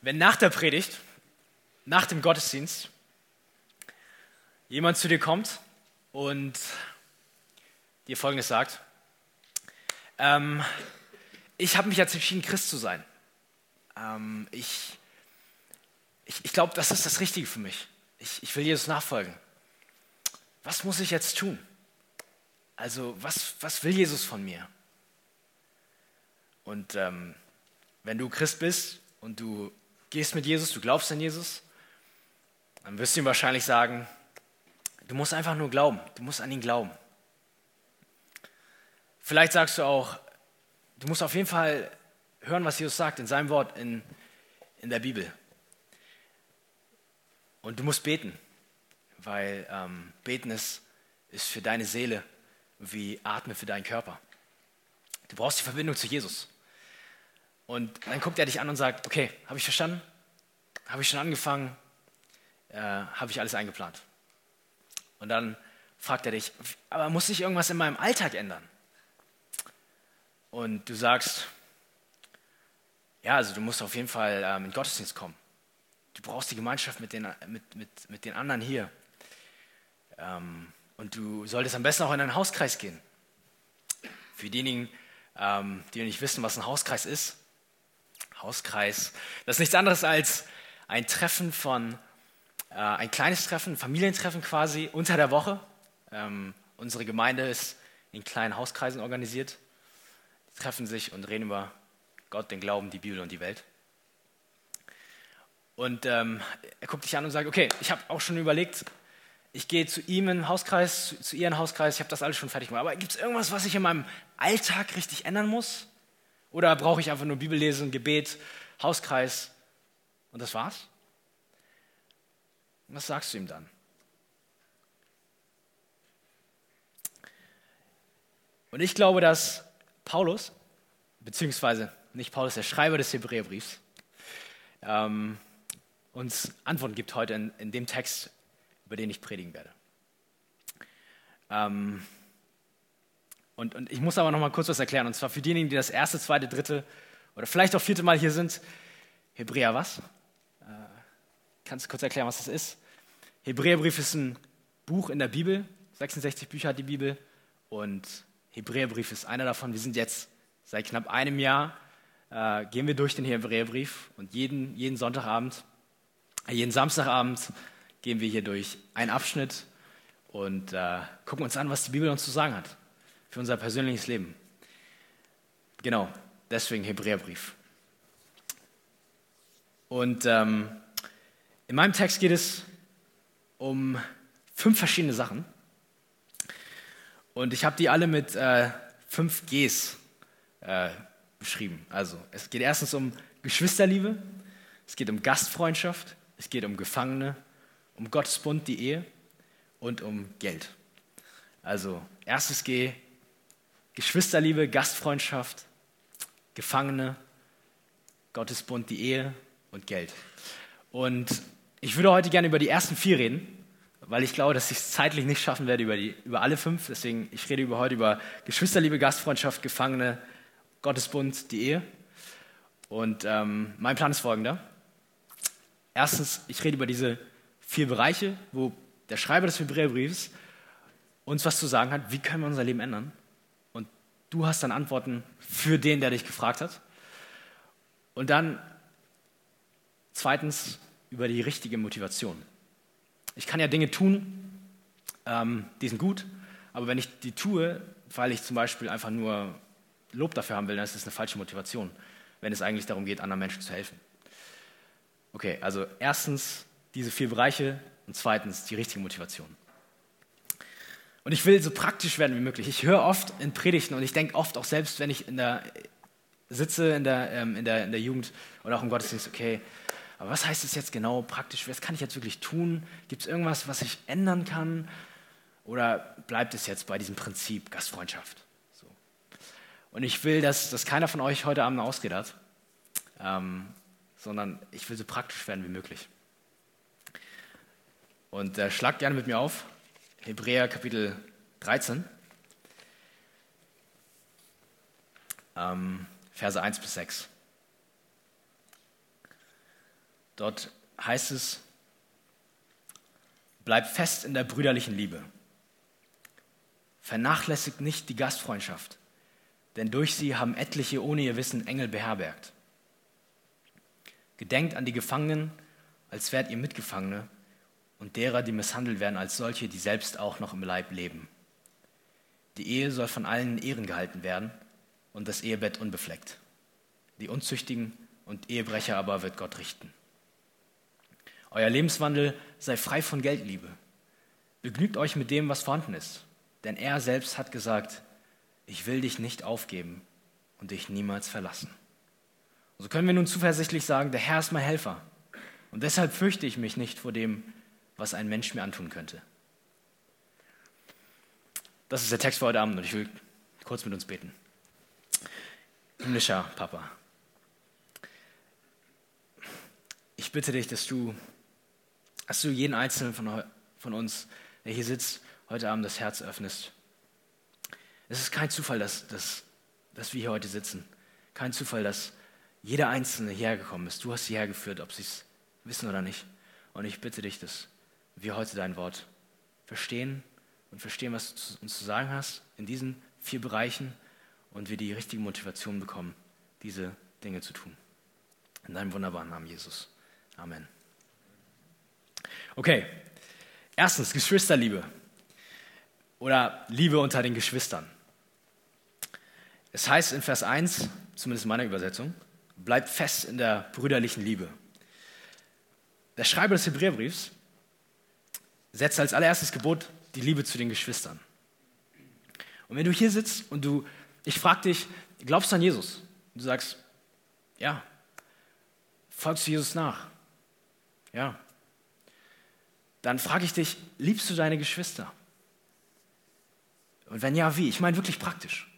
wenn nach der Predigt, nach dem Gottesdienst, jemand zu dir kommt und dir Folgendes sagt, ähm, ich habe mich jetzt entschieden, Christ zu sein. Ähm, ich ich, ich glaube, das ist das Richtige für mich. Ich, ich will Jesus nachfolgen. Was muss ich jetzt tun? Also, was, was will Jesus von mir? Und ähm, wenn du Christ bist und du gehst mit Jesus, du glaubst an Jesus, dann wirst du ihm wahrscheinlich sagen, du musst einfach nur glauben, du musst an ihn glauben. Vielleicht sagst du auch, du musst auf jeden Fall hören, was Jesus sagt in seinem Wort in, in der Bibel. Und du musst beten, weil ähm, beten ist, ist für deine Seele wie Atmen für deinen Körper. Du brauchst die Verbindung zu Jesus. Und dann guckt er dich an und sagt, okay, habe ich verstanden? Habe ich schon angefangen? Äh, habe ich alles eingeplant? Und dann fragt er dich, aber muss sich irgendwas in meinem Alltag ändern? Und du sagst, ja, also du musst auf jeden Fall ähm, in den Gottesdienst kommen. Du brauchst die Gemeinschaft mit den, mit, mit, mit den anderen hier. Ähm, und du solltest am besten auch in einen Hauskreis gehen. Für diejenigen, ähm, die nicht wissen, was ein Hauskreis ist. Hauskreis, das ist nichts anderes als ein Treffen von, äh, ein kleines Treffen, ein Familientreffen quasi unter der Woche. Ähm, unsere Gemeinde ist in kleinen Hauskreisen organisiert. Die treffen sich und reden über Gott, den Glauben, die Bibel und die Welt. Und ähm, er guckt dich an und sagt, okay, ich habe auch schon überlegt, ich gehe zu ihm in den Hauskreis, zu, zu ihr in den Hauskreis, ich habe das alles schon fertig gemacht. Aber gibt es irgendwas, was ich in meinem Alltag richtig ändern muss? Oder brauche ich einfach nur Bibel lesen, Gebet, Hauskreis und das war's? was sagst du ihm dann? Und ich glaube, dass Paulus, beziehungsweise nicht Paulus, der Schreiber des Hebräerbriefs, ähm, uns Antworten gibt heute in, in dem Text, über den ich predigen werde. Ähm, und, und ich muss aber noch mal kurz was erklären. Und zwar für diejenigen, die das erste, zweite, dritte oder vielleicht auch vierte Mal hier sind. Hebräer was? Äh, kannst du kurz erklären, was das ist? Hebräerbrief ist ein Buch in der Bibel. 66 Bücher hat die Bibel. Und Hebräerbrief ist einer davon. Wir sind jetzt seit knapp einem Jahr, äh, gehen wir durch den Hebräerbrief. Und jeden, jeden Sonntagabend jeden Samstagabend gehen wir hier durch einen Abschnitt und äh, gucken uns an, was die Bibel uns zu sagen hat für unser persönliches Leben. Genau, deswegen Hebräerbrief. Und ähm, in meinem Text geht es um fünf verschiedene Sachen. Und ich habe die alle mit äh, fünf Gs äh, beschrieben. Also es geht erstens um Geschwisterliebe, es geht um Gastfreundschaft, es geht um Gefangene, um Gottes Bund, die Ehe und um Geld. Also erstes G, Geschwisterliebe, Gastfreundschaft, Gefangene, Gottes Bund, die Ehe und Geld. Und ich würde heute gerne über die ersten vier reden, weil ich glaube, dass ich es zeitlich nicht schaffen werde über, die, über alle fünf. Deswegen, ich rede über heute über Geschwisterliebe, Gastfreundschaft, Gefangene, Gottes Bund, die Ehe. Und ähm, mein Plan ist folgender. Erstens, ich rede über diese vier Bereiche, wo der Schreiber des Hebräerbriefs uns was zu sagen hat, wie können wir unser Leben ändern. Du hast dann Antworten für den, der dich gefragt hat. Und dann zweitens über die richtige Motivation. Ich kann ja Dinge tun, ähm, die sind gut, aber wenn ich die tue, weil ich zum Beispiel einfach nur Lob dafür haben will, dann ist das eine falsche Motivation, wenn es eigentlich darum geht, anderen Menschen zu helfen. Okay, also erstens diese vier Bereiche und zweitens die richtige Motivation. Und ich will so praktisch werden wie möglich. Ich höre oft in Predigten und ich denke oft auch selbst, wenn ich in der, sitze in der, ähm, in, der, in der Jugend oder auch im Gottesdienst, okay, aber was heißt es jetzt genau praktisch? Was kann ich jetzt wirklich tun? Gibt es irgendwas, was ich ändern kann? Oder bleibt es jetzt bei diesem Prinzip Gastfreundschaft? So. Und ich will, dass, dass keiner von euch heute Abend eine hat. Ähm, sondern ich will so praktisch werden wie möglich. Und äh, schlagt gerne mit mir auf, Hebräer Kapitel 13, ähm, Verse 1 bis 6. Dort heißt es, bleibt fest in der brüderlichen Liebe. Vernachlässigt nicht die Gastfreundschaft, denn durch sie haben etliche ohne ihr Wissen Engel beherbergt. Gedenkt an die Gefangenen, als wärt ihr Mitgefangene, und derer, die misshandelt werden, als solche, die selbst auch noch im Leib leben. Die Ehe soll von allen in Ehren gehalten werden und das Ehebett unbefleckt. Die Unzüchtigen und Ehebrecher aber wird Gott richten. Euer Lebenswandel sei frei von Geldliebe. Begnügt euch mit dem, was vorhanden ist. Denn er selbst hat gesagt, ich will dich nicht aufgeben und dich niemals verlassen. So können wir nun zuversichtlich sagen, der Herr ist mein Helfer. Und deshalb fürchte ich mich nicht vor dem, was ein Mensch mir antun könnte. Das ist der Text für heute Abend und ich will kurz mit uns beten. Himmlischer Papa, ich bitte dich, dass du, dass du jeden Einzelnen von, von uns, der hier sitzt, heute Abend das Herz öffnest. Es ist kein Zufall, dass, dass, dass wir hier heute sitzen. Kein Zufall, dass jeder Einzelne hierher gekommen ist. Du hast sie hergeführt, ob sie es wissen oder nicht. Und ich bitte dich, dass wir heute dein Wort verstehen und verstehen, was du uns zu sagen hast in diesen vier Bereichen und wir die richtige Motivation bekommen, diese Dinge zu tun. In deinem wunderbaren Namen, Jesus. Amen. Okay, erstens Geschwisterliebe oder Liebe unter den Geschwistern. Es heißt in Vers 1, zumindest in meiner Übersetzung, bleibt fest in der brüderlichen Liebe. Der Schreiber des Hebräerbriefs setzt als allererstes Gebot die Liebe zu den Geschwistern. Und wenn du hier sitzt und du, ich frage dich, glaubst du an Jesus? Und du sagst, ja. Folgst du Jesus nach? Ja. Dann frage ich dich, liebst du deine Geschwister? Und wenn ja, wie? Ich meine wirklich praktisch.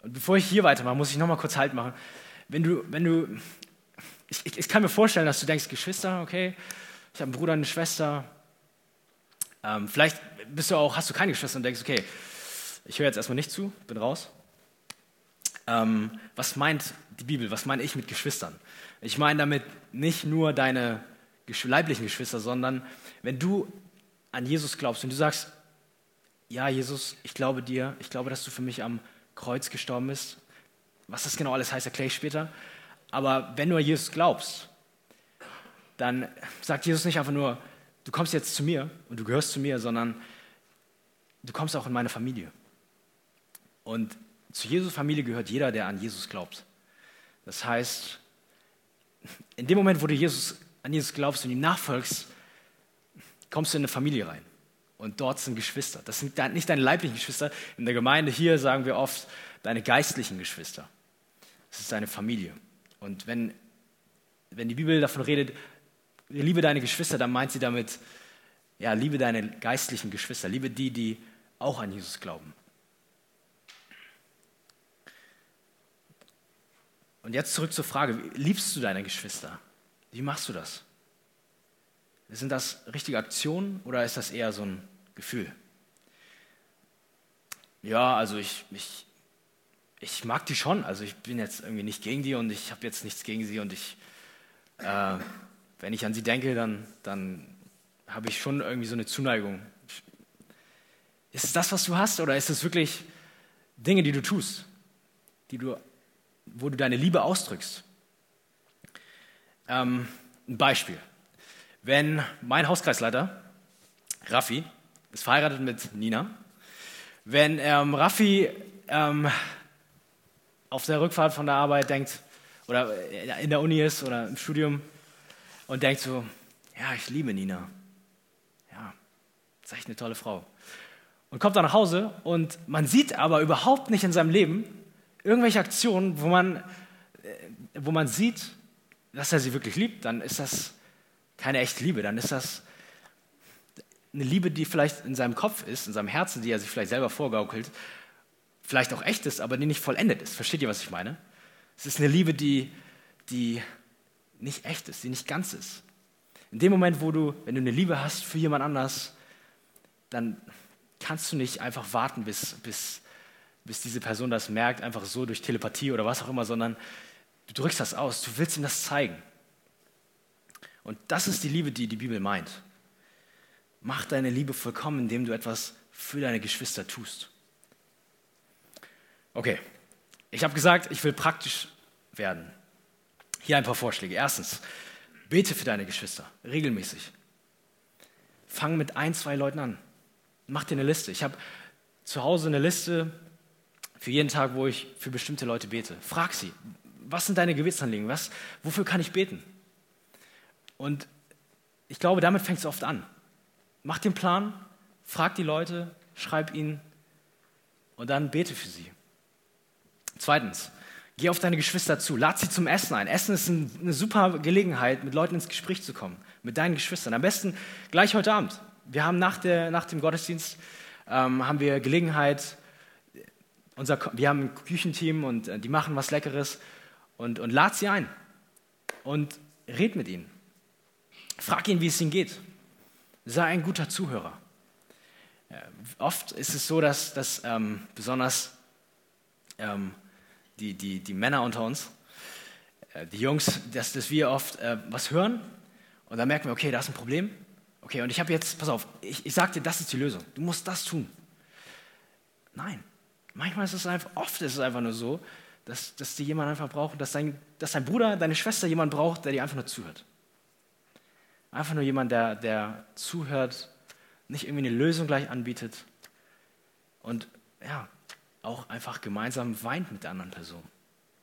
Und bevor ich hier weitermache, muss ich nochmal kurz Halt machen. Wenn du, wenn du, ich, ich, ich, kann mir vorstellen, dass du denkst, Geschwister, okay, ich habe einen Bruder, eine Schwester. Ähm, vielleicht bist du auch, hast du keine Geschwister und denkst, okay, ich höre jetzt erstmal nicht zu, bin raus. Ähm, was meint die Bibel, was meine ich mit Geschwistern? Ich meine damit nicht nur deine leiblichen Geschwister, sondern wenn du an Jesus glaubst und du sagst, ja, Jesus, ich glaube dir, ich glaube, dass du für mich am Kreuz gestorben bist. Was das genau alles heißt, erkläre ich später. Aber wenn du an Jesus glaubst, dann sagt Jesus nicht einfach nur, du kommst jetzt zu mir und du gehörst zu mir, sondern du kommst auch in meine Familie. Und zu Jesu Familie gehört jeder, der an Jesus glaubt. Das heißt, in dem Moment, wo du Jesus, an Jesus glaubst und ihm nachfolgst, kommst du in eine Familie rein. Und dort sind Geschwister. Das sind nicht deine leiblichen Geschwister. In der Gemeinde hier sagen wir oft deine geistlichen Geschwister. Das ist deine Familie. Und wenn, wenn die Bibel davon redet, liebe deine Geschwister, dann meint sie damit, ja, liebe deine geistlichen Geschwister, liebe die, die auch an Jesus glauben. Und jetzt zurück zur Frage, liebst du deine Geschwister? Wie machst du das? Sind das richtige Aktionen oder ist das eher so ein Gefühl? Ja, also ich, ich, ich mag die schon. Also ich bin jetzt irgendwie nicht gegen die und ich habe jetzt nichts gegen sie und ich, äh, wenn ich an sie denke, dann, dann habe ich schon irgendwie so eine Zuneigung. Ist es das, was du hast oder ist es wirklich Dinge, die du tust, die du, wo du deine Liebe ausdrückst? Ähm, ein Beispiel. Wenn mein Hauskreisleiter, Raffi, ist verheiratet mit Nina, wenn ähm, Raffi ähm, auf der Rückfahrt von der Arbeit denkt, oder in der Uni ist oder im Studium und denkt so, ja, ich liebe Nina. Ja, ist echt eine tolle Frau. Und kommt dann nach Hause und man sieht aber überhaupt nicht in seinem Leben irgendwelche Aktionen, wo man, äh, wo man sieht, dass er sie wirklich liebt, dann ist das keine echte Liebe, dann ist das eine Liebe, die vielleicht in seinem Kopf ist, in seinem Herzen, die er sich vielleicht selber vorgaukelt, vielleicht auch echt ist, aber die nicht vollendet ist. Versteht ihr, was ich meine? Es ist eine Liebe, die, die nicht echt ist, die nicht ganz ist. In dem Moment, wo du, wenn du eine Liebe hast für jemand anders, dann kannst du nicht einfach warten, bis, bis, bis diese Person das merkt, einfach so durch Telepathie oder was auch immer, sondern du drückst das aus, du willst ihm das zeigen. Und das ist die Liebe, die die Bibel meint. Mach deine Liebe vollkommen, indem du etwas für deine Geschwister tust. Okay, ich habe gesagt, ich will praktisch werden. Hier ein paar Vorschläge. Erstens, bete für deine Geschwister regelmäßig. Fang mit ein, zwei Leuten an. Mach dir eine Liste. Ich habe zu Hause eine Liste für jeden Tag, wo ich für bestimmte Leute bete. Frag sie, was sind deine Gewisssanliegen? Was, wofür kann ich beten? Und ich glaube, damit fängt es oft an. Mach den Plan, frag die Leute, schreib ihnen und dann bete für sie. Zweitens, geh auf deine Geschwister zu, lad sie zum Essen ein. Essen ist eine super Gelegenheit, mit Leuten ins Gespräch zu kommen, mit deinen Geschwistern. Am besten gleich heute Abend. Wir haben nach, der, nach dem Gottesdienst ähm, haben wir Gelegenheit, unser, wir haben ein Küchenteam und äh, die machen was Leckeres und, und lad sie ein und red mit ihnen. Frag ihn, wie es ihnen geht. Sei ein guter Zuhörer. Ja, oft ist es so, dass, dass ähm, besonders ähm, die, die, die Männer unter uns, äh, die Jungs, dass, dass wir oft äh, was hören und dann merken wir, okay, da ist ein Problem. Okay, und ich habe jetzt, pass auf, ich, ich sage dir, das ist die Lösung. Du musst das tun. Nein, manchmal ist es einfach, oft ist es einfach nur so, dass, dass die jemand einfach braucht, dass dein, dass dein Bruder, deine Schwester jemand braucht, der dir einfach nur zuhört. Einfach nur jemand, der, der zuhört, nicht irgendwie eine Lösung gleich anbietet und ja, auch einfach gemeinsam weint mit der anderen Person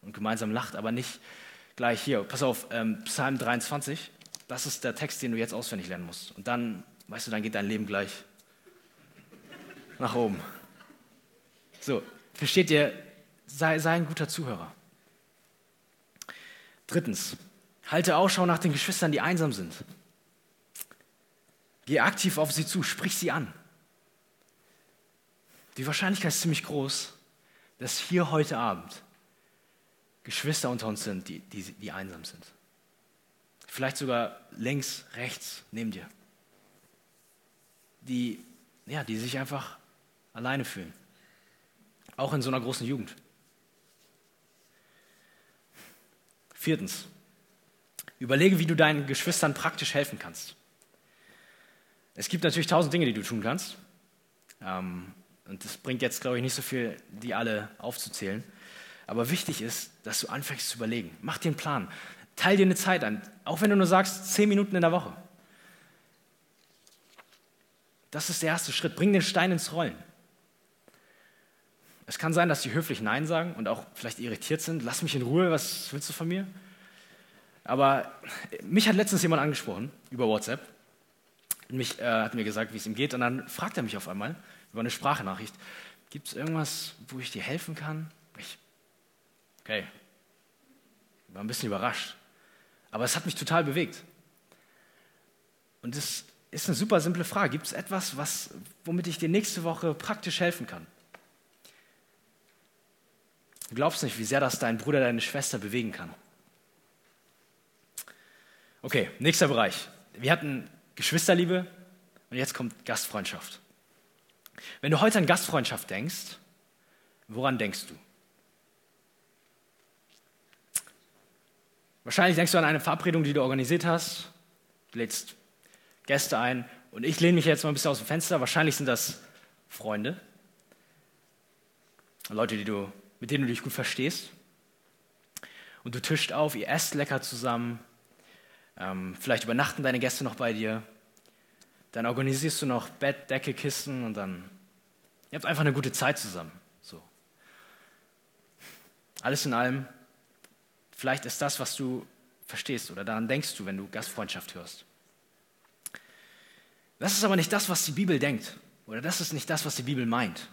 und gemeinsam lacht, aber nicht gleich hier. Pass auf, ähm, Psalm 23, das ist der Text, den du jetzt auswendig lernen musst. Und dann, weißt du, dann geht dein Leben gleich nach oben. So, versteht ihr, sei, sei ein guter Zuhörer. Drittens, halte Ausschau nach den Geschwistern, die einsam sind. Geh aktiv auf sie zu, sprich sie an. Die Wahrscheinlichkeit ist ziemlich groß, dass hier heute Abend Geschwister unter uns sind, die, die, die einsam sind. Vielleicht sogar links, rechts, neben dir. Die, ja, die sich einfach alleine fühlen. Auch in so einer großen Jugend. Viertens, überlege, wie du deinen Geschwistern praktisch helfen kannst. Es gibt natürlich tausend Dinge, die du tun kannst. Ähm, und es bringt jetzt, glaube ich, nicht so viel, die alle aufzuzählen. Aber wichtig ist, dass du anfängst zu überlegen. Mach dir einen Plan. Teil dir eine Zeit an. Auch wenn du nur sagst, zehn Minuten in der Woche. Das ist der erste Schritt. Bring den Stein ins Rollen. Es kann sein, dass die höflich Nein sagen und auch vielleicht irritiert sind. Lass mich in Ruhe, was willst du von mir? Aber mich hat letztens jemand angesprochen über WhatsApp. Mich, äh, hat mir gesagt, wie es ihm geht. Und dann fragt er mich auf einmal, über eine Sprachnachricht. Gibt es irgendwas, wo ich dir helfen kann? Ich, okay, war ein bisschen überrascht. Aber es hat mich total bewegt. Und es ist eine super simple Frage. Gibt es etwas, was, womit ich dir nächste Woche praktisch helfen kann? Du glaubst nicht, wie sehr das dein Bruder, deine Schwester bewegen kann. Okay, nächster Bereich. Wir hatten Geschwisterliebe und jetzt kommt Gastfreundschaft. Wenn du heute an Gastfreundschaft denkst, woran denkst du? Wahrscheinlich denkst du an eine Verabredung, die du organisiert hast. Du lädst Gäste ein und ich lehne mich jetzt mal ein bisschen aus dem Fenster. Wahrscheinlich sind das Freunde, Leute, die du, mit denen du dich gut verstehst. Und du tischt auf, ihr esst lecker zusammen. Ähm, vielleicht übernachten deine Gäste noch bei dir. Dann organisierst du noch Bett, Decke, Kisten und dann ihr habt einfach eine gute Zeit zusammen. So. Alles in allem, vielleicht ist das, was du verstehst oder daran denkst du, wenn du Gastfreundschaft hörst. Das ist aber nicht das, was die Bibel denkt oder das ist nicht das, was die Bibel meint.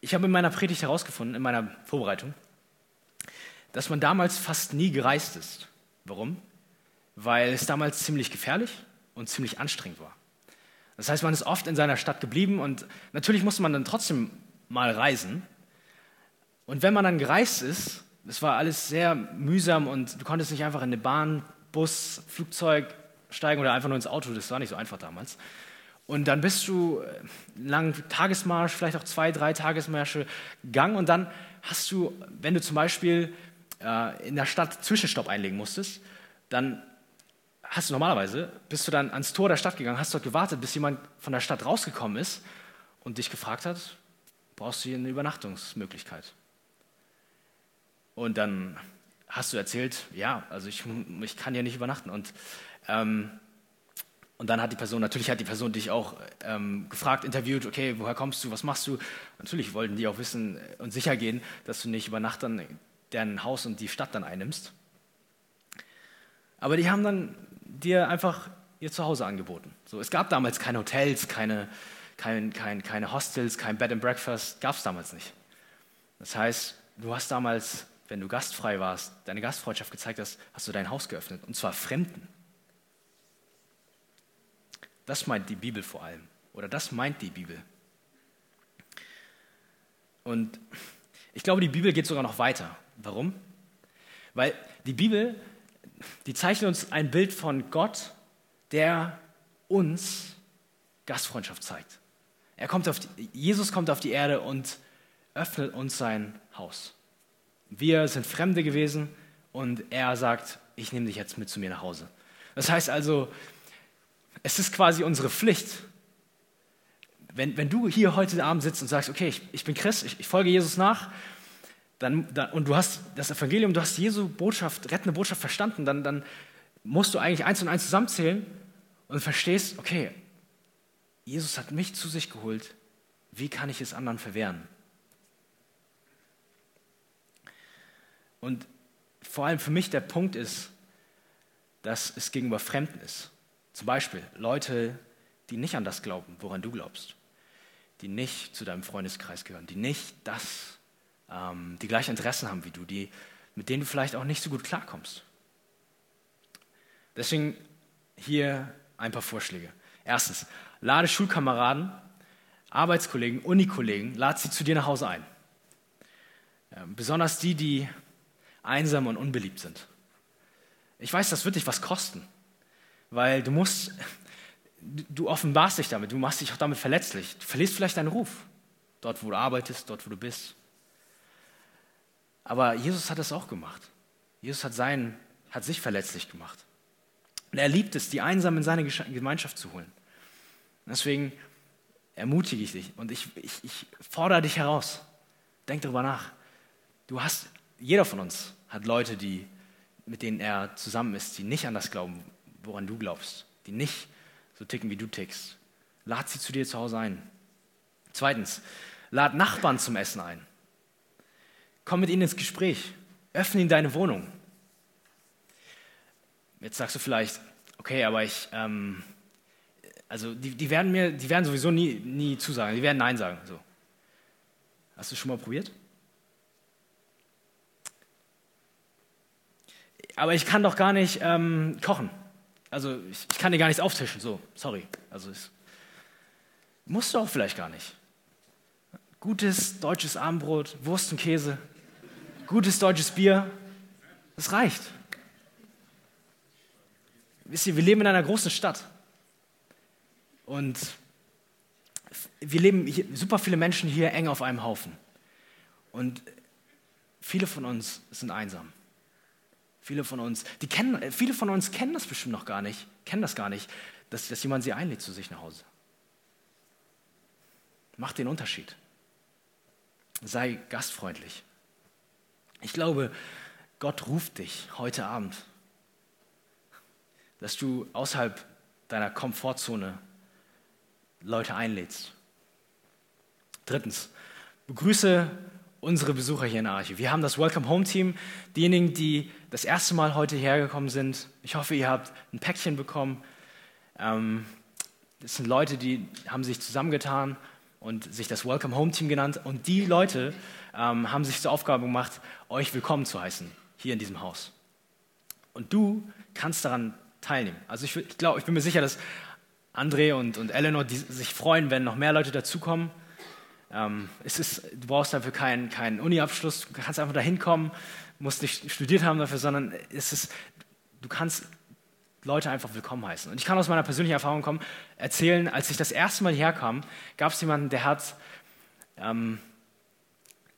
Ich habe in meiner Predigt herausgefunden, in meiner Vorbereitung, dass man damals fast nie gereist ist. Warum? Weil es damals ziemlich gefährlich und ziemlich anstrengend war. Das heißt, man ist oft in seiner Stadt geblieben und natürlich musste man dann trotzdem mal reisen. Und wenn man dann gereist ist, das war alles sehr mühsam und du konntest nicht einfach in eine Bahn, Bus, Flugzeug steigen oder einfach nur ins Auto, das war nicht so einfach damals. Und dann bist du einen äh, langen Tagesmarsch, vielleicht auch zwei, drei Tagesmärsche gegangen und dann hast du, wenn du zum Beispiel äh, in der Stadt Zwischenstopp einlegen musstest, dann hast du normalerweise, bist du dann ans Tor der Stadt gegangen, hast dort gewartet, bis jemand von der Stadt rausgekommen ist und dich gefragt hat, brauchst du hier eine Übernachtungsmöglichkeit? Und dann hast du erzählt, ja, also ich, ich kann hier nicht übernachten. Und, ähm, und dann hat die Person, natürlich hat die Person dich auch ähm, gefragt, interviewt, okay, woher kommst du, was machst du? Natürlich wollten die auch wissen und sicher gehen, dass du nicht über Nacht dann dein Haus und die Stadt dann einnimmst. Aber die haben dann dir einfach ihr Zuhause angeboten. So, es gab damals keine Hotels, keine, kein, kein, keine Hostels, kein Bed and Breakfast, gab es damals nicht. Das heißt, du hast damals, wenn du gastfrei warst, deine Gastfreundschaft gezeigt hast, hast du dein Haus geöffnet, und zwar Fremden. Das meint die Bibel vor allem, oder das meint die Bibel. Und ich glaube, die Bibel geht sogar noch weiter. Warum? Weil die Bibel die zeichnen uns ein Bild von Gott, der uns Gastfreundschaft zeigt. Er kommt auf die, Jesus kommt auf die Erde und öffnet uns sein Haus. Wir sind Fremde gewesen und er sagt, ich nehme dich jetzt mit zu mir nach Hause. Das heißt also, es ist quasi unsere Pflicht, wenn, wenn du hier heute Abend sitzt und sagst, okay, ich, ich bin Christ, ich, ich folge Jesus nach dann, dann, und du hast das Evangelium, du hast Jesu Botschaft, rettende Botschaft verstanden, dann, dann musst du eigentlich eins und eins zusammenzählen und verstehst, okay, Jesus hat mich zu sich geholt, wie kann ich es anderen verwehren? Und vor allem für mich der Punkt ist, dass es gegenüber Fremden ist. Zum Beispiel Leute, die nicht an das glauben, woran du glaubst, die nicht zu deinem Freundeskreis gehören, die nicht das ähm, die gleiche Interessen haben wie du, die, mit denen du vielleicht auch nicht so gut klarkommst. Deswegen hier ein paar Vorschläge. Erstens, lade Schulkameraden, Arbeitskollegen, Unikollegen, lade sie zu dir nach Hause ein. Ähm, besonders die, die einsam und unbeliebt sind. Ich weiß, das wird dich was kosten, weil du musst, du offenbarst dich damit, du machst dich auch damit verletzlich. Du verlierst vielleicht deinen Ruf, dort wo du arbeitest, dort wo du bist. Aber Jesus hat es auch gemacht. Jesus hat, sein, hat sich verletzlich gemacht. Und er liebt es, die Einsamen in seine Gemeinschaft zu holen. Deswegen ermutige ich dich und ich, ich, ich fordere dich heraus. Denk darüber nach. Du hast, jeder von uns hat Leute, die, mit denen er zusammen ist, die nicht an das glauben, woran du glaubst, die nicht so ticken, wie du tickst. Lad sie zu dir zu Hause ein. Zweitens, lad Nachbarn zum Essen ein. Komm mit ihnen ins Gespräch. Öffne ihnen deine Wohnung. Jetzt sagst du vielleicht, okay, aber ich, ähm, also die, die, werden mir, die werden sowieso nie, nie zusagen, die werden Nein sagen. So. Hast du schon mal probiert? Aber ich kann doch gar nicht ähm, kochen. Also ich, ich, kann dir gar nichts auftischen. So, sorry. Also es, musst du auch vielleicht gar nicht. Gutes deutsches Abendbrot, Wurst und Käse, gutes deutsches Bier, das reicht. Wisst ihr, wir leben in einer großen Stadt. Und wir leben hier, super viele Menschen hier eng auf einem Haufen. Und viele von uns sind einsam. Viele von uns, die kennen, viele von uns kennen das bestimmt noch gar nicht, kennen das gar nicht, dass, dass jemand sie einlädt zu sich nach Hause. Mach den Unterschied. Sei gastfreundlich. Ich glaube, Gott ruft dich heute Abend, dass du außerhalb deiner Komfortzone Leute einlädst. Drittens, begrüße unsere Besucher hier in Arche. Wir haben das Welcome Home Team, diejenigen, die das erste Mal heute hergekommen sind. Ich hoffe, ihr habt ein Päckchen bekommen. Ähm, das sind Leute, die haben sich zusammengetan und sich das Welcome Home Team genannt. Und die Leute ähm, haben sich zur Aufgabe gemacht, euch willkommen zu heißen, hier in diesem Haus. Und du kannst daran teilnehmen. Also ich, ich glaube, ich bin mir sicher, dass André und, und Eleanor sich freuen, wenn noch mehr Leute dazukommen. Ähm, es ist, du brauchst dafür keinen, keinen Uni-Abschluss, du kannst einfach dahin kommen, musst nicht studiert haben dafür, sondern es ist, du kannst Leute einfach willkommen heißen. Und ich kann aus meiner persönlichen Erfahrung kommen, erzählen, als ich das erste Mal hierher kam, gab es jemanden, der hat, ähm,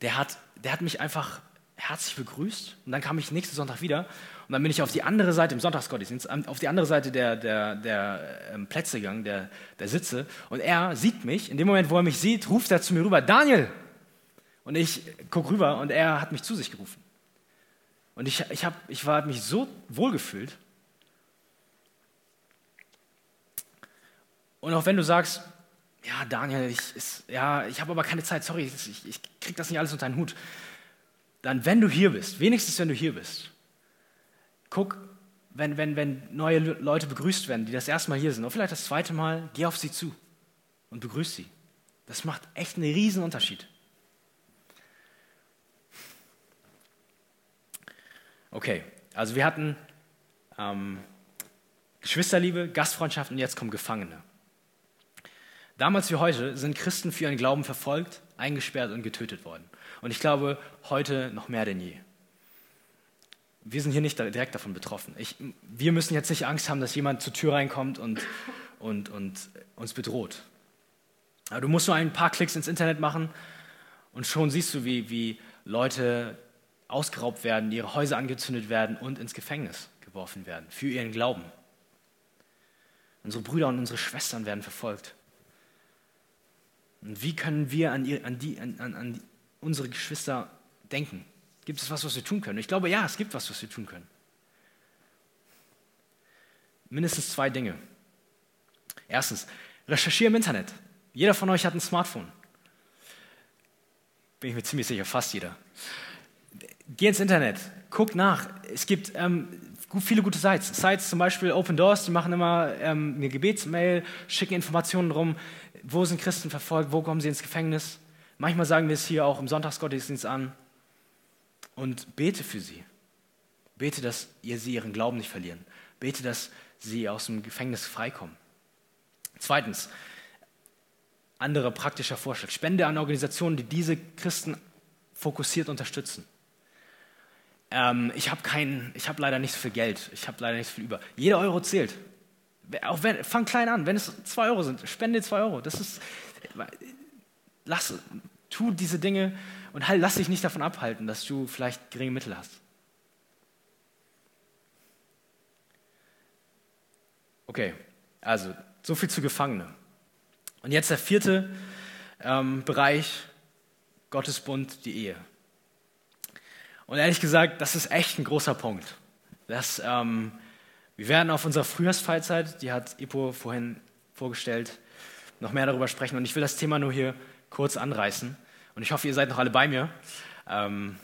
der hat, der hat mich einfach herzlich begrüßt. Und dann kam ich nächsten Sonntag wieder und dann bin ich auf die andere Seite im Sonntagsgottesdienst, auf die andere Seite der, der, der ähm, Plätze gegangen, der, der Sitze. Und er sieht mich. In dem Moment, wo er mich sieht, ruft er zu mir rüber, Daniel. Und ich gucke rüber und er hat mich zu sich gerufen. Und ich, ich, hab, ich war, mich so wohlgefühlt. Und auch wenn du sagst, ja, Daniel, ich, ja, ich habe aber keine Zeit, sorry, ich, ich kriege das nicht alles unter einen Hut dann wenn du hier bist, wenigstens wenn du hier bist, guck, wenn, wenn, wenn neue Leute begrüßt werden, die das erste Mal hier sind, oder vielleicht das zweite Mal, geh auf sie zu und begrüß sie. Das macht echt einen riesen Unterschied. Okay, also wir hatten ähm, Geschwisterliebe, Gastfreundschaft und jetzt kommen Gefangene. Damals wie heute sind Christen für ihren Glauben verfolgt, eingesperrt und getötet worden. Und ich glaube, heute noch mehr denn je. Wir sind hier nicht direkt davon betroffen. Ich, wir müssen jetzt nicht Angst haben, dass jemand zur Tür reinkommt und, und, und uns bedroht. Aber du musst nur ein paar Klicks ins Internet machen und schon siehst du, wie, wie Leute ausgeraubt werden, ihre Häuser angezündet werden und ins Gefängnis geworfen werden für ihren Glauben. Unsere Brüder und unsere Schwestern werden verfolgt. Und wie können wir an, die, an, die, an, an unsere Geschwister denken? Gibt es was, was wir tun können? Ich glaube, ja, es gibt was, was wir tun können. Mindestens zwei Dinge. Erstens, recherchiere im Internet. Jeder von euch hat ein Smartphone. Bin ich mir ziemlich sicher, fast jeder. Geh ins Internet, guck nach. Es gibt ähm, viele gute Sites. Sites zum Beispiel Open Doors, die machen immer ähm, eine Gebetsmail, schicken Informationen rum, wo sind Christen verfolgt, wo kommen sie ins Gefängnis. Manchmal sagen wir es hier auch im Sonntagsgottesdienst an und bete für sie. Bete, dass ihr sie ihren Glauben nicht verlieren. Bete, dass sie aus dem Gefängnis freikommen. Zweitens, anderer praktischer Vorschlag. Spende an Organisationen, die diese Christen fokussiert unterstützen. Ähm, ich habe hab leider nicht so viel Geld. Ich habe leider nicht so viel über. Jeder Euro zählt. Auch wenn, fang klein an. Wenn es zwei Euro sind, spende zwei Euro. Das ist, lass, tu diese Dinge und halt, lass dich nicht davon abhalten, dass du vielleicht geringe Mittel hast. Okay, also so viel zu Gefangene. Und jetzt der vierte ähm, Bereich, Gottes Bund, die Ehe. Und ehrlich gesagt, das ist echt ein großer Punkt. Das, ähm, wir werden auf unserer Frühjahrsfreizeit, die hat Ipo vorhin vorgestellt, noch mehr darüber sprechen. Und ich will das Thema nur hier kurz anreißen. Und ich hoffe, ihr seid noch alle bei mir. Ähm,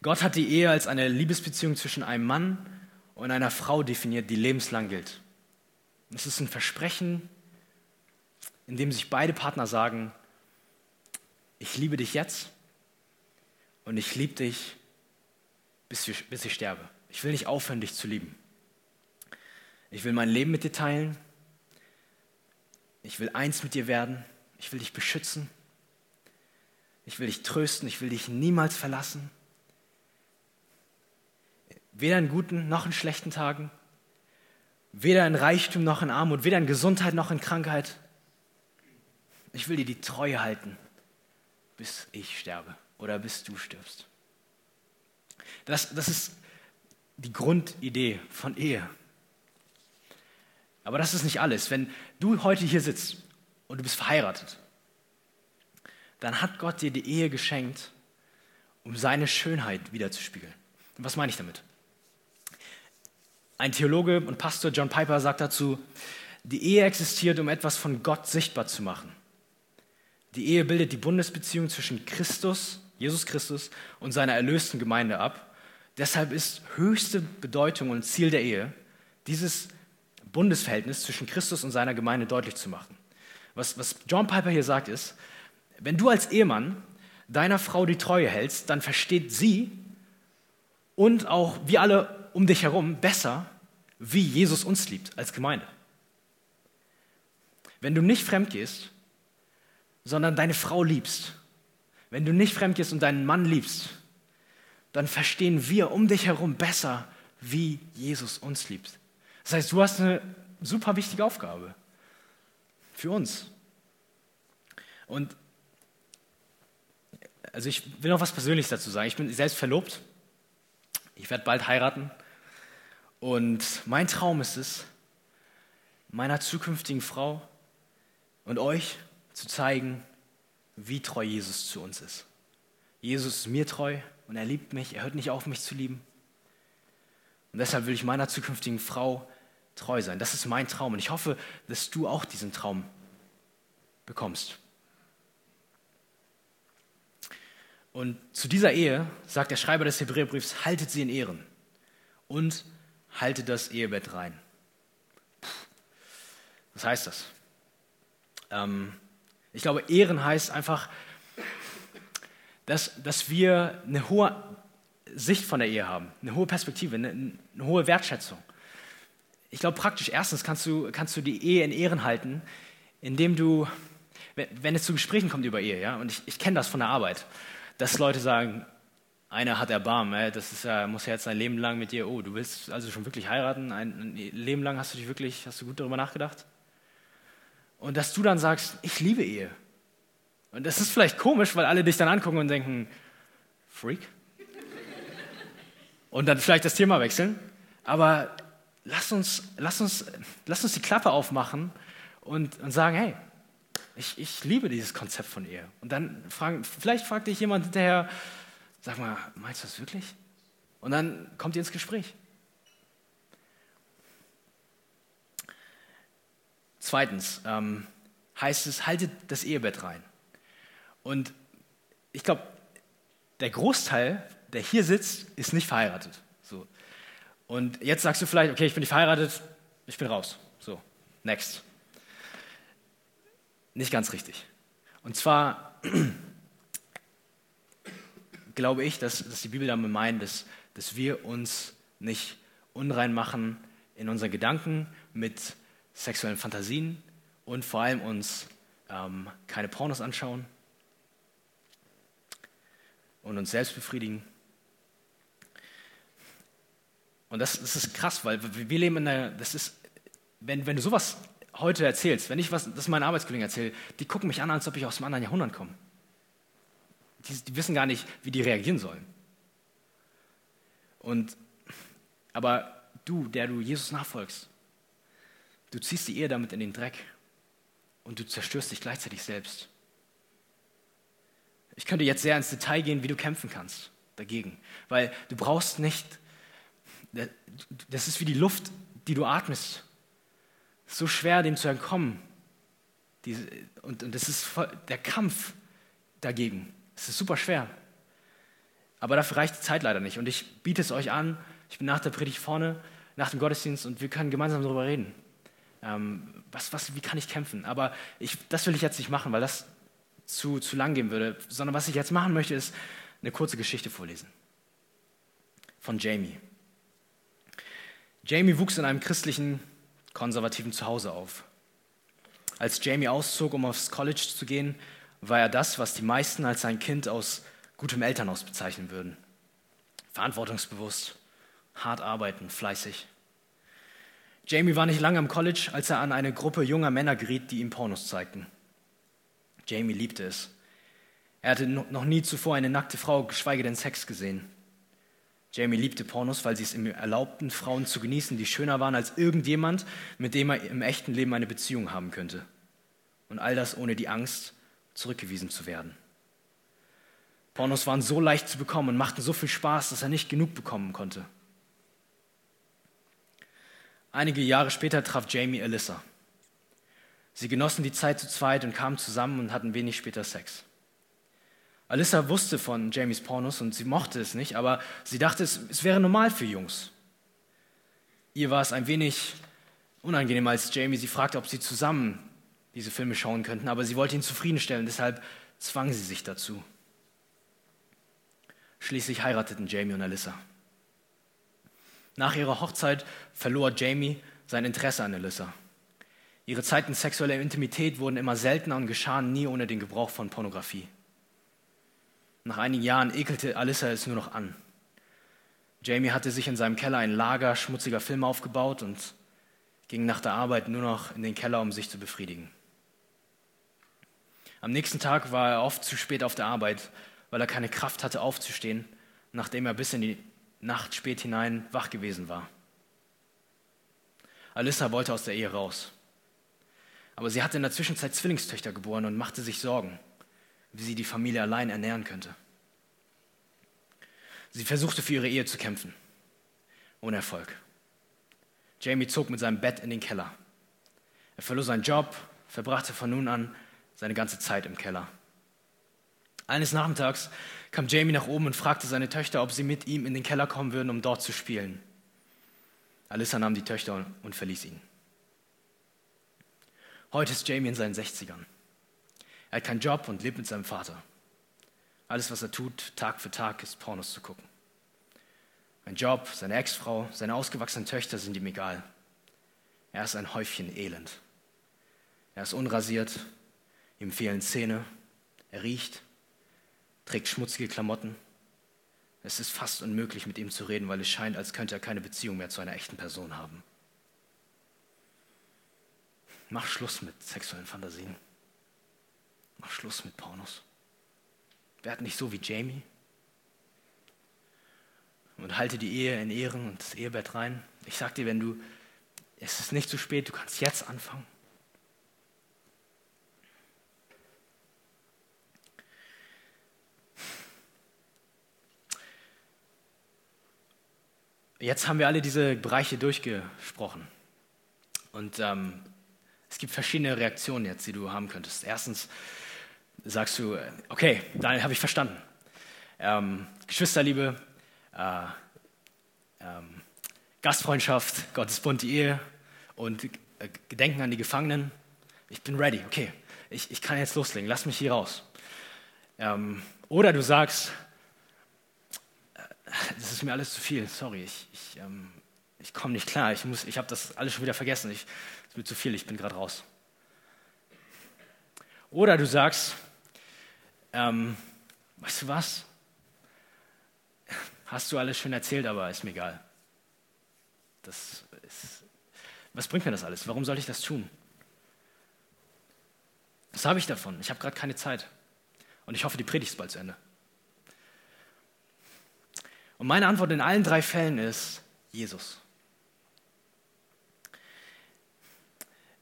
Gott hat die Ehe als eine Liebesbeziehung zwischen einem Mann und einer Frau definiert, die lebenslang gilt. Es ist ein Versprechen, in dem sich beide Partner sagen, ich liebe dich jetzt und ich liebe dich, bis, bis ich sterbe. Ich will nicht aufhören, dich zu lieben. Ich will mein Leben mit dir teilen. Ich will eins mit dir werden. Ich will dich beschützen. Ich will dich trösten. Ich will dich niemals verlassen. Weder in guten noch in schlechten Tagen. Weder in Reichtum noch in Armut. Weder in Gesundheit noch in Krankheit. Ich will dir die Treue halten, bis ich sterbe oder bis du stirbst. Das, das ist die Grundidee von Ehe. Aber das ist nicht alles. Wenn du heute hier sitzt und du bist verheiratet, dann hat Gott dir die Ehe geschenkt, um seine Schönheit wiederzuspiegeln. Und was meine ich damit? Ein Theologe und Pastor John Piper sagt dazu, die Ehe existiert, um etwas von Gott sichtbar zu machen. Die Ehe bildet die Bundesbeziehung zwischen Christus, Jesus Christus und seiner erlösten Gemeinde ab. Deshalb ist höchste Bedeutung und Ziel der Ehe, dieses Bundesverhältnis zwischen Christus und seiner Gemeinde deutlich zu machen. Was, was John Piper hier sagt ist, wenn du als Ehemann deiner Frau die Treue hältst, dann versteht sie und auch wir alle um dich herum besser, wie Jesus uns liebt als Gemeinde. Wenn du nicht fremd gehst, sondern deine Frau liebst, wenn du nicht fremd gehst und deinen Mann liebst, dann verstehen wir um dich herum besser, wie Jesus uns liebt. Das heißt, du hast eine super wichtige Aufgabe für uns. Und also ich will noch was Persönliches dazu sagen. Ich bin selbst verlobt. Ich werde bald heiraten. Und mein Traum ist es, meiner zukünftigen Frau und euch zu zeigen, wie treu Jesus zu uns ist. Jesus ist mir treu und er liebt mich, er hört nicht auf, mich zu lieben. Und deshalb will ich meiner zukünftigen Frau treu sein. Das ist mein Traum und ich hoffe, dass du auch diesen Traum bekommst. Und zu dieser Ehe sagt der Schreiber des Hebräerbriefs, haltet sie in Ehren und haltet das Ehebett rein. Was heißt das? Ähm, ich glaube, Ehren heißt einfach, dass, dass wir eine hohe Sicht von der Ehe haben, eine hohe Perspektive, eine, eine hohe Wertschätzung. Ich glaube praktisch, erstens kannst du, kannst du die Ehe in Ehren halten, indem du, wenn es zu Gesprächen kommt über Ehe, ja, und ich, ich kenne das von der Arbeit, dass Leute sagen, einer hat Erbarmen, ey, das ist ja, muss ja jetzt ein Leben lang mit dir, oh, du willst also schon wirklich heiraten, ein, ein Leben lang hast du dich wirklich, hast du gut darüber nachgedacht? Und dass du dann sagst, ich liebe Ehe. Und das ist vielleicht komisch, weil alle dich dann angucken und denken, Freak? Und dann vielleicht das Thema wechseln. Aber lass uns, lass uns, lass uns die Klappe aufmachen und, und sagen, hey, ich, ich liebe dieses Konzept von Ehe. Und dann fragen, vielleicht fragt dich jemand hinterher, sag mal, meinst du das wirklich? Und dann kommt ihr ins Gespräch. Zweitens ähm, heißt es, haltet das Ehebett rein. Und ich glaube, der Großteil, der hier sitzt, ist nicht verheiratet. So. Und jetzt sagst du vielleicht, okay, ich bin nicht verheiratet, ich bin raus. So, next. Nicht ganz richtig. Und zwar glaube ich, dass, dass, die Bibel damit meint, dass, dass wir uns nicht unrein machen in unseren Gedanken mit sexuellen Fantasien und vor allem uns ähm, keine Pornos anschauen und uns selbst befriedigen. Und das, das ist krass, weil wir leben in einer, das ist, wenn, wenn du sowas heute erzählst, wenn ich was, das meinen Arbeitskollegen erzähle, die gucken mich an, als ob ich aus einem anderen Jahrhundert komme. Die, die wissen gar nicht, wie die reagieren sollen. Und, aber du, der du Jesus nachfolgst, du ziehst die Ehe damit in den Dreck und du zerstörst dich gleichzeitig selbst. Ich könnte jetzt sehr ins Detail gehen, wie du kämpfen kannst dagegen, weil du brauchst nicht, das ist wie die Luft, die du atmest so schwer, dem zu entkommen. und, und das ist der Kampf dagegen. Es ist super schwer. Aber dafür reicht die Zeit leider nicht. Und ich biete es euch an. Ich bin nach der Predigt vorne, nach dem Gottesdienst und wir können gemeinsam darüber reden. Ähm, was, was, wie kann ich kämpfen? Aber ich, das will ich jetzt nicht machen, weil das zu, zu lang gehen würde. Sondern was ich jetzt machen möchte, ist eine kurze Geschichte vorlesen. Von Jamie. Jamie wuchs in einem christlichen konservativen Zuhause auf. Als Jamie auszog, um aufs College zu gehen, war er das, was die meisten als sein Kind aus gutem Elternhaus bezeichnen würden. Verantwortungsbewusst, hart arbeiten, fleißig. Jamie war nicht lange am College, als er an eine Gruppe junger Männer geriet, die ihm Pornos zeigten. Jamie liebte es. Er hatte noch nie zuvor eine nackte Frau, geschweige denn Sex gesehen. Jamie liebte Pornos, weil sie es ihm erlaubten, Frauen zu genießen, die schöner waren als irgendjemand, mit dem er im echten Leben eine Beziehung haben könnte. Und all das ohne die Angst, zurückgewiesen zu werden. Pornos waren so leicht zu bekommen und machten so viel Spaß, dass er nicht genug bekommen konnte. Einige Jahre später traf Jamie Alyssa. Sie genossen die Zeit zu zweit und kamen zusammen und hatten wenig später Sex. Alyssa wusste von Jamies Pornos und sie mochte es nicht, aber sie dachte, es, es wäre normal für Jungs. Ihr war es ein wenig unangenehm, als Jamie sie fragte, ob sie zusammen diese Filme schauen könnten, aber sie wollte ihn zufriedenstellen, deshalb zwang sie sich dazu. Schließlich heirateten Jamie und Alyssa. Nach ihrer Hochzeit verlor Jamie sein Interesse an Alyssa. Ihre Zeiten sexueller Intimität wurden immer seltener und geschahen nie ohne den Gebrauch von Pornografie. Nach einigen Jahren ekelte Alyssa es nur noch an. Jamie hatte sich in seinem Keller ein Lager schmutziger Filme aufgebaut und ging nach der Arbeit nur noch in den Keller, um sich zu befriedigen. Am nächsten Tag war er oft zu spät auf der Arbeit, weil er keine Kraft hatte aufzustehen, nachdem er bis in die Nacht spät hinein wach gewesen war. Alyssa wollte aus der Ehe raus. Aber sie hatte in der Zwischenzeit Zwillingstöchter geboren und machte sich Sorgen, wie sie die Familie allein ernähren könnte. Sie versuchte für ihre Ehe zu kämpfen. Ohne Erfolg. Jamie zog mit seinem Bett in den Keller. Er verlor seinen Job, verbrachte von nun an seine ganze Zeit im Keller. Eines Nachmittags kam Jamie nach oben und fragte seine Töchter, ob sie mit ihm in den Keller kommen würden, um dort zu spielen. Alyssa nahm die Töchter und verließ ihn. Heute ist Jamie in seinen 60ern. Er hat keinen Job und lebt mit seinem Vater. Alles, was er tut, Tag für Tag, ist Pornos zu gucken. Mein Job, seine Ex-Frau, seine ausgewachsenen Töchter sind ihm egal. Er ist ein Häufchen Elend. Er ist unrasiert, ihm fehlen Zähne, er riecht, trägt schmutzige Klamotten. Es ist fast unmöglich, mit ihm zu reden, weil es scheint, als könnte er keine Beziehung mehr zu einer echten Person haben. Mach Schluss mit sexuellen Fantasien. Mach Schluss mit Pornos. Werd nicht so wie Jamie. Und halte die Ehe in Ehren und das Ehebett rein. Ich sag dir, wenn du, es ist nicht zu spät, du kannst jetzt anfangen. Jetzt haben wir alle diese Bereiche durchgesprochen. Und ähm, es gibt verschiedene Reaktionen jetzt, die du haben könntest. Erstens sagst du, okay, Daniel, habe ich verstanden. Ähm, Geschwisterliebe, äh, ähm, Gastfreundschaft, Gottes Bund, die Ehe und äh, Gedenken an die Gefangenen. Ich bin ready, okay, ich, ich kann jetzt loslegen, lass mich hier raus. Ähm, oder du sagst, das ist mir alles zu viel, sorry, ich, ich, ähm, ich komme nicht klar, ich, ich habe das alles schon wieder vergessen, es ist mir zu viel, ich bin gerade raus. Oder du sagst, ähm, weißt du was, hast du alles schön erzählt, aber ist mir egal. Das ist, was bringt mir das alles? Warum soll ich das tun? Was habe ich davon? Ich habe gerade keine Zeit. Und ich hoffe, die Predigt ist bald zu Ende. Und meine Antwort in allen drei Fällen ist Jesus.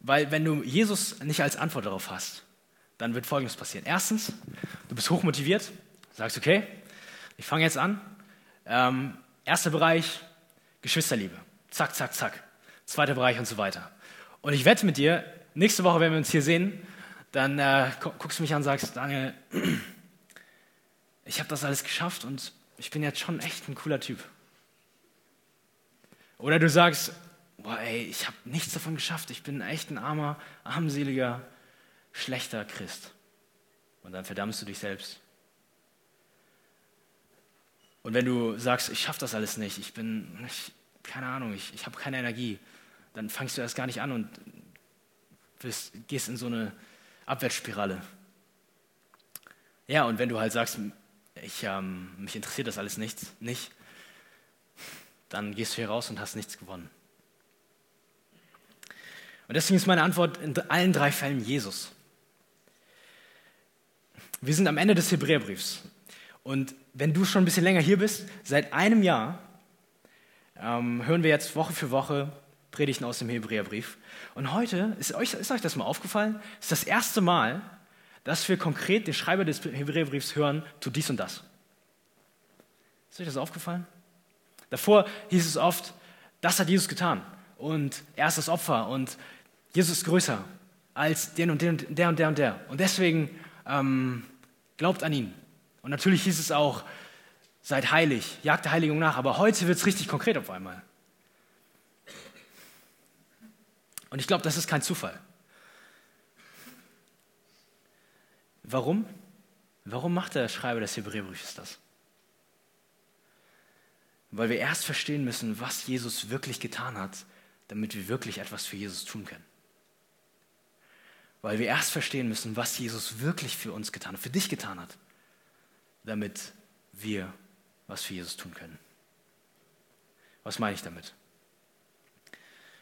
Weil wenn du Jesus nicht als Antwort darauf hast, dann wird Folgendes passieren. Erstens, du bist hochmotiviert, sagst, okay, ich fange jetzt an. Ähm, erster Bereich, Geschwisterliebe. Zack, zack, zack. Zweiter Bereich und so weiter. Und ich wette mit dir, nächste Woche, wenn wir uns hier sehen, dann äh, guckst du mich an und sagst, Daniel, ich habe das alles geschafft und ich bin jetzt schon echt ein cooler Typ. Oder du sagst, boah, ey, ich habe nichts davon geschafft, ich bin echt ein armer, armseliger, schlechter Christ. Und dann verdammst du dich selbst. Und wenn du sagst, ich schaffe das alles nicht, ich bin, ich, keine Ahnung, ich, ich habe keine Energie, dann fangst du erst gar nicht an und bist, gehst in so eine Abwärtsspirale. Ja, und wenn du halt sagst, ich, ähm, mich interessiert das alles nichts, nicht, dann gehst du hier raus und hast nichts gewonnen. Und deswegen ist meine Antwort in allen drei Fällen Jesus. Wir sind am Ende des Hebräerbriefs. Und wenn du schon ein bisschen länger hier bist, seit einem Jahr ähm, hören wir jetzt Woche für Woche Predigten aus dem Hebräerbrief. Und heute, ist euch, ist euch das mal aufgefallen, ist das erste Mal, dass wir konkret den Schreiber des Hebräerbriefs hören, tu dies und das. Ist euch das aufgefallen? Davor hieß es oft, das hat Jesus getan und er ist das Opfer und Jesus ist größer als den und den und der und der und der. Und deswegen ähm, glaubt an ihn. Und natürlich hieß es auch, seid heilig, jagt der Heiligung nach. Aber heute wird es richtig konkret auf einmal. Und ich glaube, das ist kein Zufall. Warum? Warum macht der Schreiber des Hebräerbriefs das? Weil wir erst verstehen müssen, was Jesus wirklich getan hat, damit wir wirklich etwas für Jesus tun können. Weil wir erst verstehen müssen, was Jesus wirklich für uns getan hat, für dich getan hat, damit wir was für Jesus tun können. Was meine ich damit?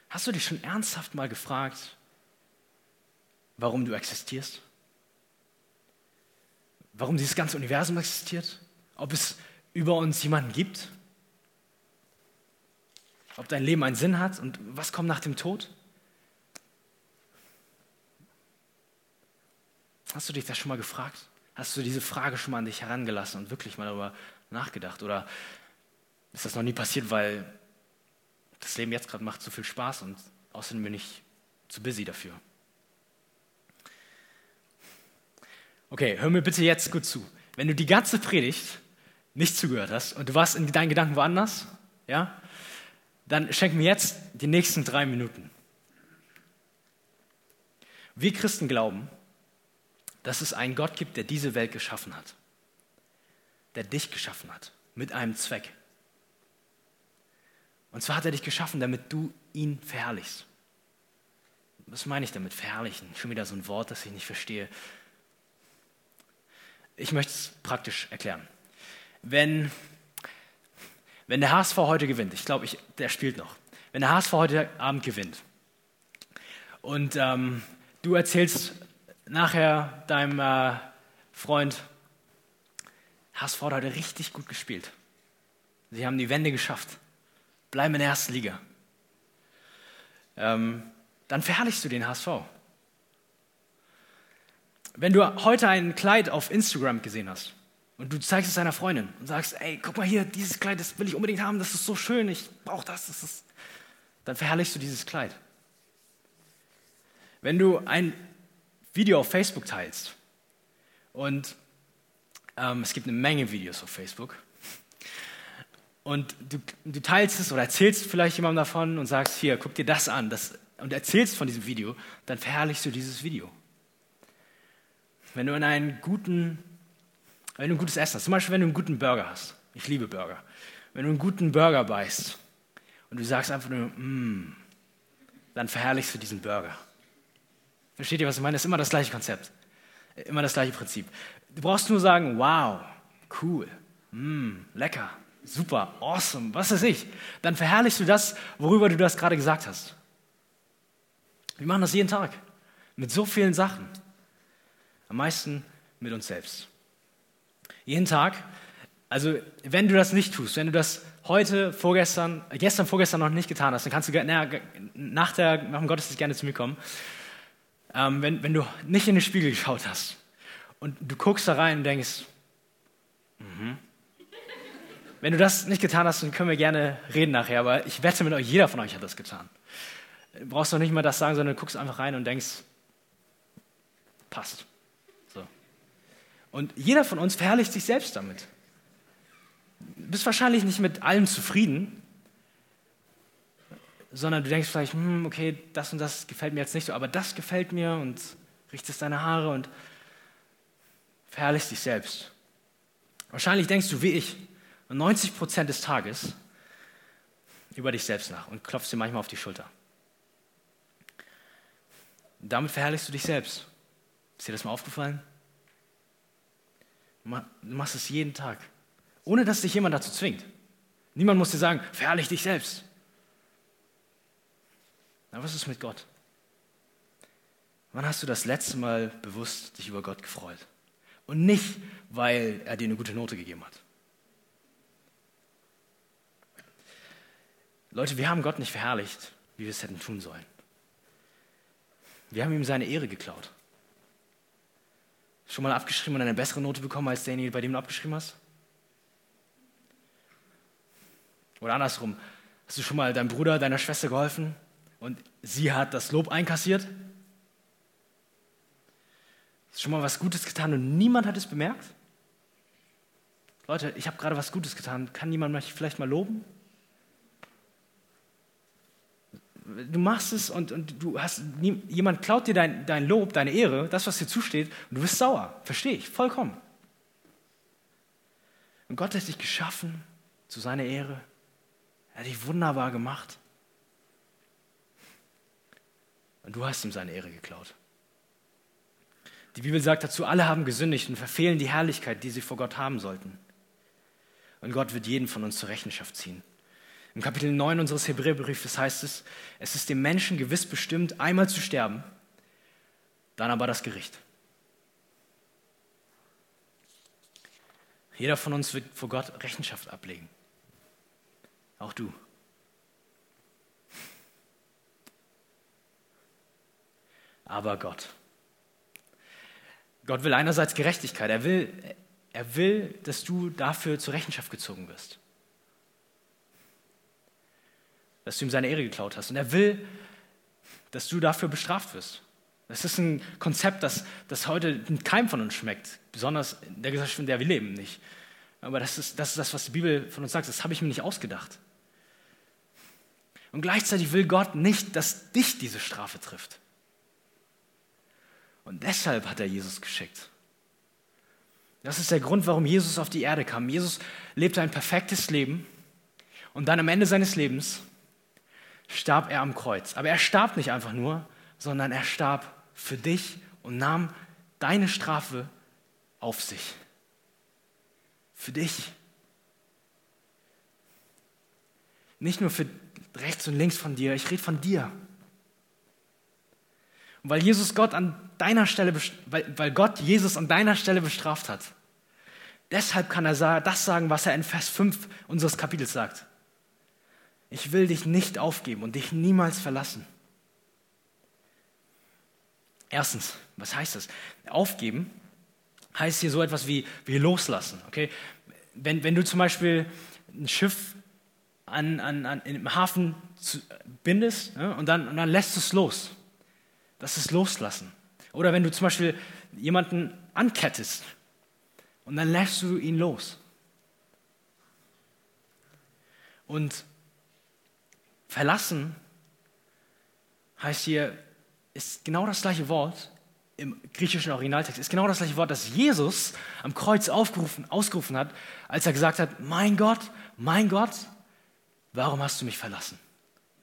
Hast du dich schon ernsthaft mal gefragt, warum du existierst? warum dieses ganze Universum existiert? Ob es über uns jemanden gibt? Ob dein Leben einen Sinn hat und was kommt nach dem Tod? Hast du dich das schon mal gefragt? Hast du diese Frage schon mal an dich herangelassen und wirklich mal darüber nachgedacht? Oder ist das noch nie passiert, weil das Leben jetzt gerade macht so viel Spaß und außerdem bin ich zu busy dafür? Okay, hör mir bitte jetzt gut zu. Wenn du die ganze Predigt nicht zugehört hast und du warst in deinen Gedanken woanders, ja, dann schenk mir jetzt die nächsten drei Minuten. Wir Christen glauben, dass es einen Gott gibt, der diese Welt geschaffen hat, der dich geschaffen hat, mit einem Zweck. Und zwar hat er dich geschaffen, damit du ihn verherrlichst. Was meine ich damit, verherrlichen? Schon wieder so ein Wort, das ich nicht verstehe. Ich möchte es praktisch erklären. Wenn, wenn der HSV heute gewinnt, ich glaube, der spielt noch, wenn der HSV heute Abend gewinnt und ähm, du erzählst nachher deinem äh, Freund, HSV hat heute richtig gut gespielt. Sie haben die Wende geschafft, bleiben in der ersten Liga. Ähm, dann verherrlichst du den HSV. Wenn du heute ein Kleid auf Instagram gesehen hast und du zeigst es deiner Freundin und sagst, ey, guck mal hier, dieses Kleid, das will ich unbedingt haben, das ist so schön, ich brauche das, das ist, dann verherrlichst du dieses Kleid. Wenn du ein Video auf Facebook teilst und ähm, es gibt eine Menge Videos auf Facebook und du, du teilst es oder erzählst vielleicht jemandem davon und sagst, hier, guck dir das an das, und erzählst von diesem Video, dann verherrlichst du dieses Video. Wenn du in einen guten, wenn du ein gutes Essen hast, zum Beispiel wenn du einen guten Burger hast, ich liebe Burger, wenn du einen guten Burger beißt und du sagst einfach nur, mm, dann verherrlichst du diesen Burger. Versteht ihr, was ich meine? Das ist immer das gleiche Konzept. Immer das gleiche Prinzip. Du brauchst nur sagen, wow, cool, mm, lecker, super, awesome, was weiß ich. Dann verherrlichst du das, worüber du das gerade gesagt hast. Wir machen das jeden Tag. Mit so vielen Sachen. Am meisten mit uns selbst. Jeden Tag. Also, wenn du das nicht tust, wenn du das heute, vorgestern, gestern, vorgestern noch nicht getan hast, dann kannst du na, nach, der, nach dem Gottesdienst gerne zu mir kommen ähm, wenn, wenn du nicht in den Spiegel geschaut hast und du guckst da rein und denkst, mhm. wenn du das nicht getan hast, dann können wir gerne reden nachher, aber ich wette mit euch, jeder von euch hat das getan. Du brauchst doch nicht mal das sagen, sondern du guckst einfach rein und denkst, passt. So. Und jeder von uns verherrlicht sich selbst damit. Du bist wahrscheinlich nicht mit allem zufrieden, sondern du denkst vielleicht, hm, okay, das und das gefällt mir jetzt nicht so, aber das gefällt mir und richtest deine Haare und verherrlichst dich selbst. Wahrscheinlich denkst du wie ich 90 Prozent des Tages über dich selbst nach und klopfst dir manchmal auf die Schulter. Damit verherrlichst du dich selbst. Ist dir das mal aufgefallen? Du machst es jeden Tag, ohne dass dich jemand dazu zwingt. Niemand muss dir sagen, verherrlich dich selbst. Na, was ist mit Gott? Wann hast du das letzte Mal bewusst dich über Gott gefreut? Und nicht, weil er dir eine gute Note gegeben hat. Leute, wir haben Gott nicht verherrlicht, wie wir es hätten tun sollen. Wir haben ihm seine Ehre geklaut. Schon mal abgeschrieben und eine bessere Note bekommen als derjenige, bei dem du abgeschrieben hast? Oder andersrum, hast du schon mal deinem Bruder, deiner Schwester geholfen und sie hat das Lob einkassiert. Ist schon mal was Gutes getan und niemand hat es bemerkt? Leute, ich habe gerade was Gutes getan. Kann jemand mich vielleicht mal loben? Du machst es und, und du hast, jemand klaut dir dein, dein Lob, deine Ehre, das, was dir zusteht, und du bist sauer. Verstehe ich, vollkommen. Und Gott hat dich geschaffen zu seiner Ehre. Er hat dich wunderbar gemacht. Und du hast ihm seine Ehre geklaut. Die Bibel sagt dazu, alle haben gesündigt und verfehlen die Herrlichkeit, die sie vor Gott haben sollten. Und Gott wird jeden von uns zur Rechenschaft ziehen. Im Kapitel 9 unseres Hebräerbriefes heißt es, es ist dem Menschen gewiss bestimmt, einmal zu sterben, dann aber das Gericht. Jeder von uns wird vor Gott Rechenschaft ablegen. Auch du. Aber Gott. Gott will einerseits Gerechtigkeit. Er will, er will, dass du dafür zur Rechenschaft gezogen wirst. Dass du ihm seine Ehre geklaut hast. Und er will, dass du dafür bestraft wirst. Das ist ein Konzept, das, das heute keinem von uns schmeckt, besonders in der Gesellschaft, in der wir leben, nicht. Aber das ist, das ist das, was die Bibel von uns sagt. Das habe ich mir nicht ausgedacht. Und gleichzeitig will Gott nicht, dass dich diese Strafe trifft. Und deshalb hat er Jesus geschickt. Das ist der Grund, warum Jesus auf die Erde kam. Jesus lebte ein perfektes Leben und dann am Ende seines Lebens starb er am Kreuz. Aber er starb nicht einfach nur, sondern er starb für dich und nahm deine Strafe auf sich. Für dich. Nicht nur für rechts und links von dir, ich rede von dir. Weil Jesus Gott an deiner Stelle, weil, weil Gott Jesus an deiner Stelle bestraft hat, deshalb kann er das sagen, was er in Vers 5 unseres Kapitels sagt. Ich will dich nicht aufgeben und dich niemals verlassen. Erstens, was heißt das? Aufgeben heißt hier so etwas wie, wie loslassen. Okay? Wenn, wenn du zum Beispiel ein Schiff an, an, an, im Hafen zu, bindest ja, und, dann, und dann lässt es los. Das ist Loslassen. Oder wenn du zum Beispiel jemanden ankettest und dann lässt du ihn los. Und verlassen heißt hier, ist genau das gleiche Wort im griechischen Originaltext, ist genau das gleiche Wort, das Jesus am Kreuz aufgerufen, ausgerufen hat, als er gesagt hat, mein Gott, mein Gott, warum hast du mich verlassen?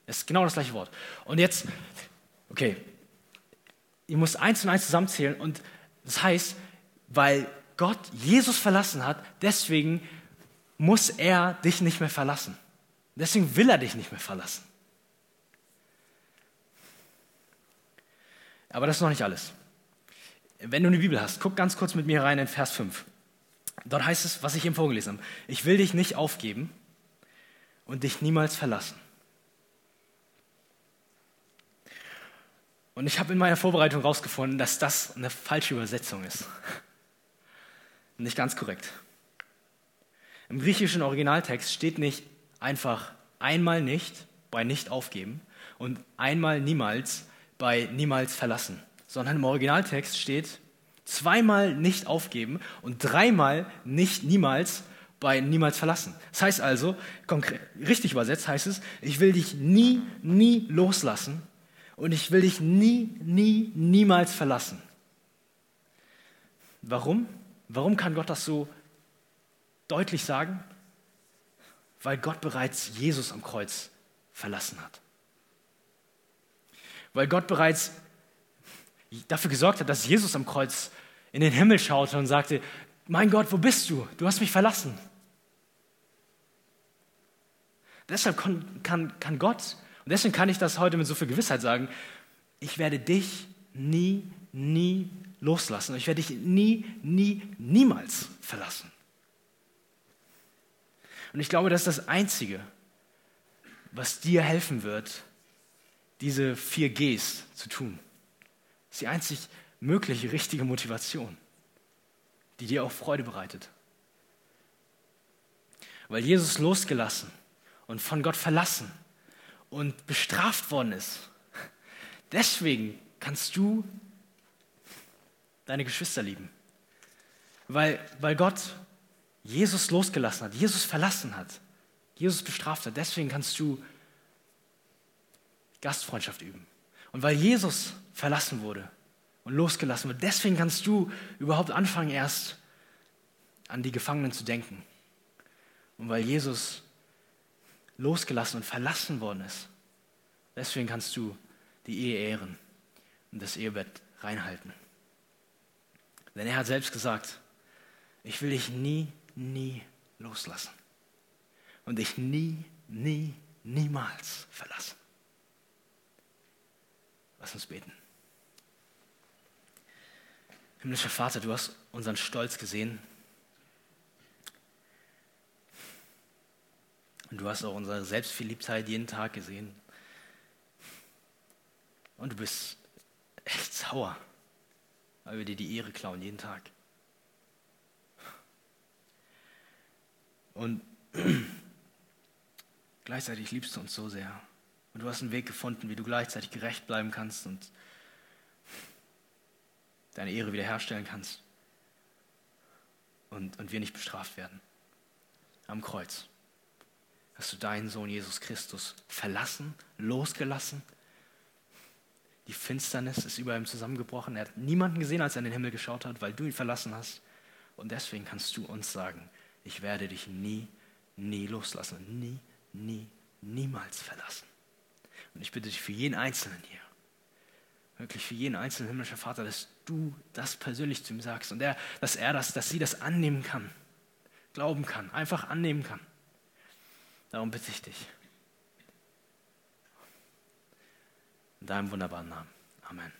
Ist genau das gleiche Wort. Und jetzt, okay, ich muss eins und eins zusammenzählen und das heißt, weil Gott Jesus verlassen hat, deswegen muss er dich nicht mehr verlassen. Deswegen will er dich nicht mehr verlassen. Aber das ist noch nicht alles. Wenn du eine Bibel hast, guck ganz kurz mit mir rein in Vers 5. Dort heißt es, was ich eben vorgelesen habe. Ich will dich nicht aufgeben und dich niemals verlassen. Und ich habe in meiner Vorbereitung herausgefunden, dass das eine falsche Übersetzung ist. Nicht ganz korrekt. Im griechischen Originaltext steht nicht einfach einmal nicht bei nicht aufgeben und einmal niemals bei niemals verlassen, sondern im Originaltext steht zweimal nicht aufgeben und dreimal nicht niemals bei niemals verlassen. Das heißt also, konkret, richtig übersetzt heißt es, ich will dich nie, nie loslassen und ich will dich nie, nie, niemals verlassen. Warum? Warum kann Gott das so deutlich sagen? Weil Gott bereits Jesus am Kreuz verlassen hat weil Gott bereits dafür gesorgt hat, dass Jesus am Kreuz in den Himmel schaute und sagte, mein Gott, wo bist du? Du hast mich verlassen. Deshalb kann, kann, kann Gott, und deswegen kann ich das heute mit so viel Gewissheit sagen, ich werde dich nie, nie loslassen. Ich werde dich nie, nie, niemals verlassen. Und ich glaube, das ist das Einzige, was dir helfen wird, diese vier Gs zu tun. Das ist die einzig mögliche, richtige Motivation, die dir auch Freude bereitet. Weil Jesus losgelassen und von Gott verlassen und bestraft worden ist. Deswegen kannst du deine Geschwister lieben. Weil, weil Gott Jesus losgelassen hat, Jesus verlassen hat, Jesus bestraft hat. Deswegen kannst du Gastfreundschaft üben. Und weil Jesus verlassen wurde und losgelassen wurde, deswegen kannst du überhaupt anfangen, erst an die Gefangenen zu denken. Und weil Jesus losgelassen und verlassen worden ist, deswegen kannst du die Ehe ehren und das Ehebett reinhalten. Denn er hat selbst gesagt, ich will dich nie, nie loslassen und dich nie, nie, niemals verlassen. Lass uns beten. Himmlischer Vater, du hast unseren Stolz gesehen Und du hast auch unsere Selbstverliebtheit jeden Tag gesehen. Und du bist echt sauer, weil wir dir die Ehre klauen jeden Tag. Und gleichzeitig liebst du uns so sehr. Und du hast einen Weg gefunden, wie du gleichzeitig gerecht bleiben kannst und deine Ehre wiederherstellen kannst. Und, und wir nicht bestraft werden. Am Kreuz hast du deinen Sohn Jesus Christus verlassen, losgelassen. Die Finsternis ist über ihm zusammengebrochen. Er hat niemanden gesehen, als er in den Himmel geschaut hat, weil du ihn verlassen hast. Und deswegen kannst du uns sagen, ich werde dich nie, nie loslassen. Nie, nie, niemals verlassen. Und ich bitte dich für jeden Einzelnen hier, wirklich für jeden einzelnen himmlischen Vater, dass du das persönlich zu ihm sagst und er, dass er das, dass sie das annehmen kann, glauben kann, einfach annehmen kann. Darum bitte ich dich. In deinem wunderbaren Namen. Amen.